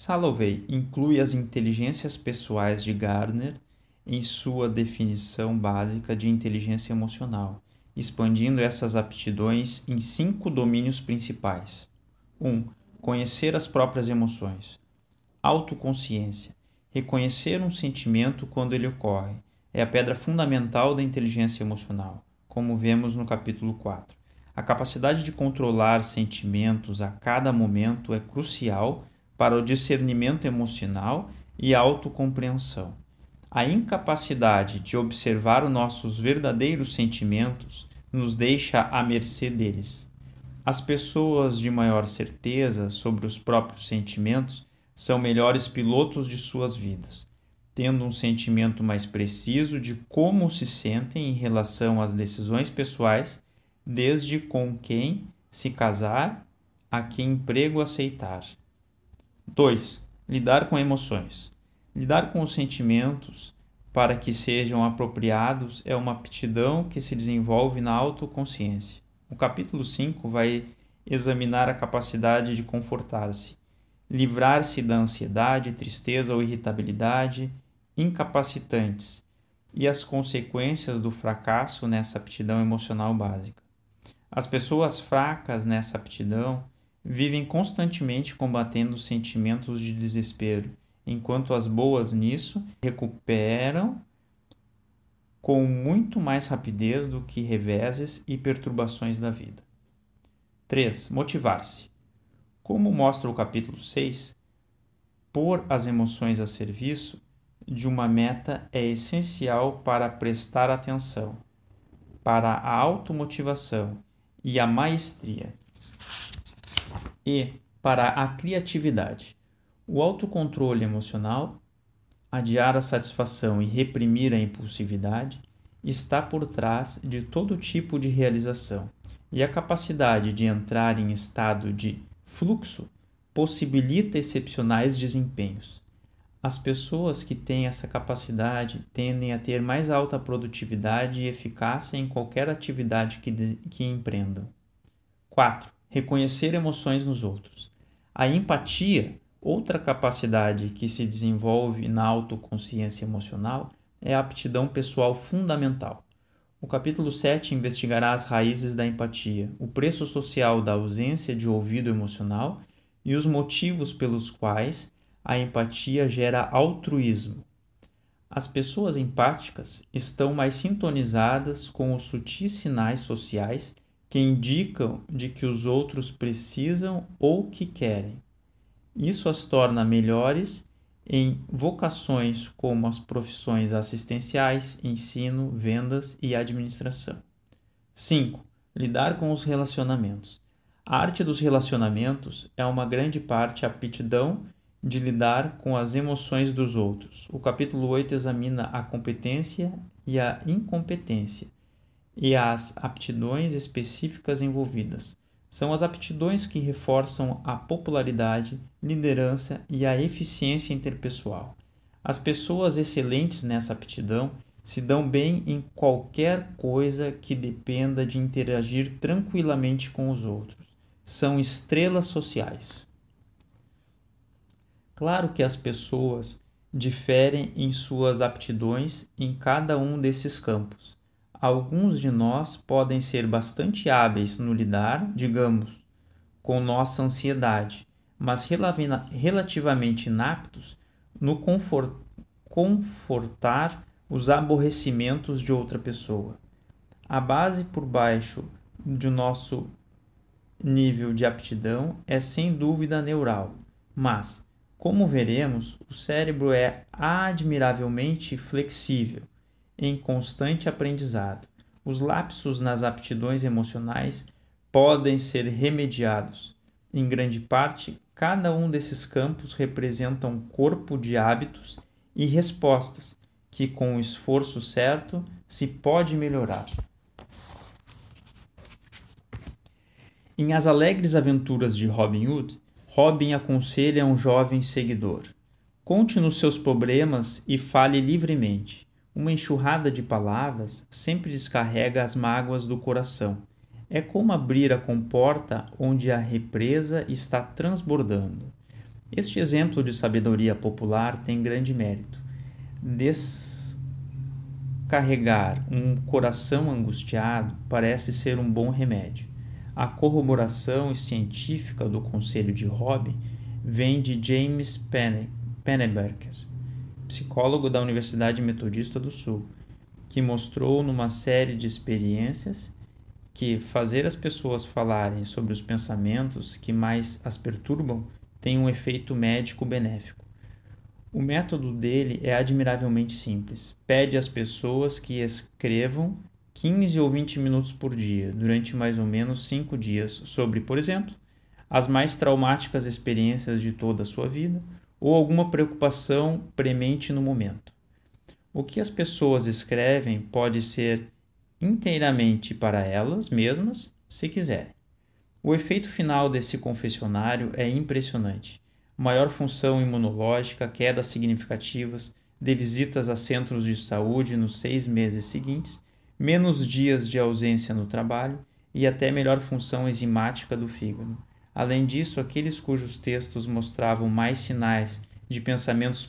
Salovey inclui as inteligências pessoais de Gardner em sua definição básica de inteligência emocional, expandindo essas aptidões em cinco domínios principais. 1. Um, conhecer as próprias emoções. Autoconsciência. Reconhecer um sentimento quando ele ocorre é a pedra fundamental da inteligência emocional, como vemos no capítulo 4. A capacidade de controlar sentimentos a cada momento é crucial para o discernimento emocional e autocompreensão. A incapacidade de observar nossos verdadeiros sentimentos nos deixa à mercê deles. As pessoas de maior certeza sobre os próprios sentimentos são melhores pilotos de suas vidas, tendo um sentimento mais preciso de como se sentem em relação às decisões pessoais, desde com quem se casar a que emprego aceitar. 2. Lidar com emoções. Lidar com os sentimentos para que sejam apropriados é uma aptidão que se desenvolve na autoconsciência. O capítulo 5 vai examinar a capacidade de confortar-se, livrar-se da ansiedade, tristeza ou irritabilidade incapacitantes e as consequências do fracasso nessa aptidão emocional básica. As pessoas fracas nessa aptidão vivem constantemente combatendo sentimentos de desespero, enquanto as boas nisso recuperam com muito mais rapidez do que reveses e perturbações da vida. 3. Motivar-se. Como mostra o capítulo 6, pôr as emoções a serviço de uma meta é essencial para prestar atenção, para a automotivação e a maestria e para a criatividade. O autocontrole emocional, adiar a satisfação e reprimir a impulsividade está por trás de todo tipo de realização, e a capacidade de entrar em estado de fluxo possibilita excepcionais desempenhos. As pessoas que têm essa capacidade tendem a ter mais alta produtividade e eficácia em qualquer atividade que, que empreendam. 4 reconhecer emoções nos outros. A empatia, outra capacidade que se desenvolve na autoconsciência emocional, é a aptidão pessoal fundamental. O capítulo 7 investigará as raízes da empatia, o preço social da ausência de ouvido emocional e os motivos pelos quais a empatia gera altruísmo. As pessoas empáticas estão mais sintonizadas com os sutis sinais sociais que indicam de que os outros precisam ou que querem. Isso as torna melhores em vocações como as profissões assistenciais, ensino, vendas e administração. 5. Lidar com os relacionamentos. A arte dos relacionamentos é uma grande parte a aptidão de lidar com as emoções dos outros. O capítulo 8 examina a competência e a incompetência e as aptidões específicas envolvidas. São as aptidões que reforçam a popularidade, liderança e a eficiência interpessoal. As pessoas excelentes nessa aptidão se dão bem em qualquer coisa que dependa de interagir tranquilamente com os outros. São estrelas sociais. Claro que as pessoas diferem em suas aptidões em cada um desses campos. Alguns de nós podem ser bastante hábeis no lidar, digamos, com nossa ansiedade, mas relativamente inaptos no confortar os aborrecimentos de outra pessoa. A base por baixo de nosso nível de aptidão é sem dúvida neural, mas, como veremos, o cérebro é admiravelmente flexível em constante aprendizado. Os lapsos nas aptidões emocionais podem ser remediados. Em grande parte, cada um desses campos representa um corpo de hábitos e respostas que, com o esforço certo, se pode melhorar. Em As Alegres Aventuras de Robin Hood, Robin aconselha um jovem seguidor: conte nos seus problemas e fale livremente. Uma enxurrada de palavras sempre descarrega as mágoas do coração. É como abrir a comporta onde a represa está transbordando. Este exemplo de sabedoria popular tem grande mérito. Descarregar um coração angustiado parece ser um bom remédio. A corroboração científica do conselho de Robin vem de James Pennebaker, psicólogo da Universidade Metodista do Sul, que mostrou numa série de experiências que fazer as pessoas falarem sobre os pensamentos que mais as perturbam tem um efeito médico benéfico. O método dele é admiravelmente simples. Pede às pessoas que escrevam 15 ou 20 minutos por dia, durante mais ou menos 5 dias, sobre, por exemplo, as mais traumáticas experiências de toda a sua vida ou alguma preocupação premente no momento. O que as pessoas escrevem pode ser inteiramente para elas mesmas, se quiserem. O efeito final desse confessionário é impressionante. Maior função imunológica, quedas significativas de visitas a centros de saúde nos seis meses seguintes menos dias de ausência no trabalho e até melhor função enzimática do fígado. Além disso, aqueles cujos textos mostravam mais sinais de pensamentos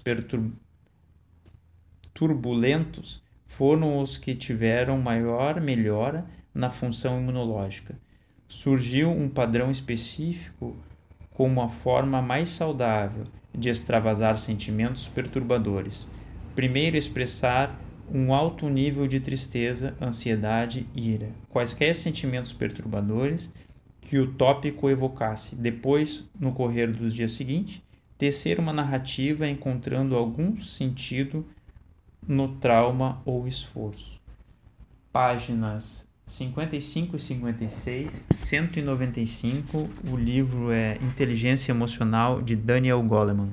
turbulentos foram os que tiveram maior melhora na função imunológica. Surgiu um padrão específico como a forma mais saudável de extravasar sentimentos perturbadores. Primeiro, expressar um alto nível de tristeza, ansiedade ira, quaisquer sentimentos perturbadores que o tópico evocasse. Depois, no correr dos dias seguintes, tecer uma narrativa encontrando algum sentido no trauma ou esforço. Páginas 55 e 56, 195. O livro é Inteligência Emocional de Daniel Goleman.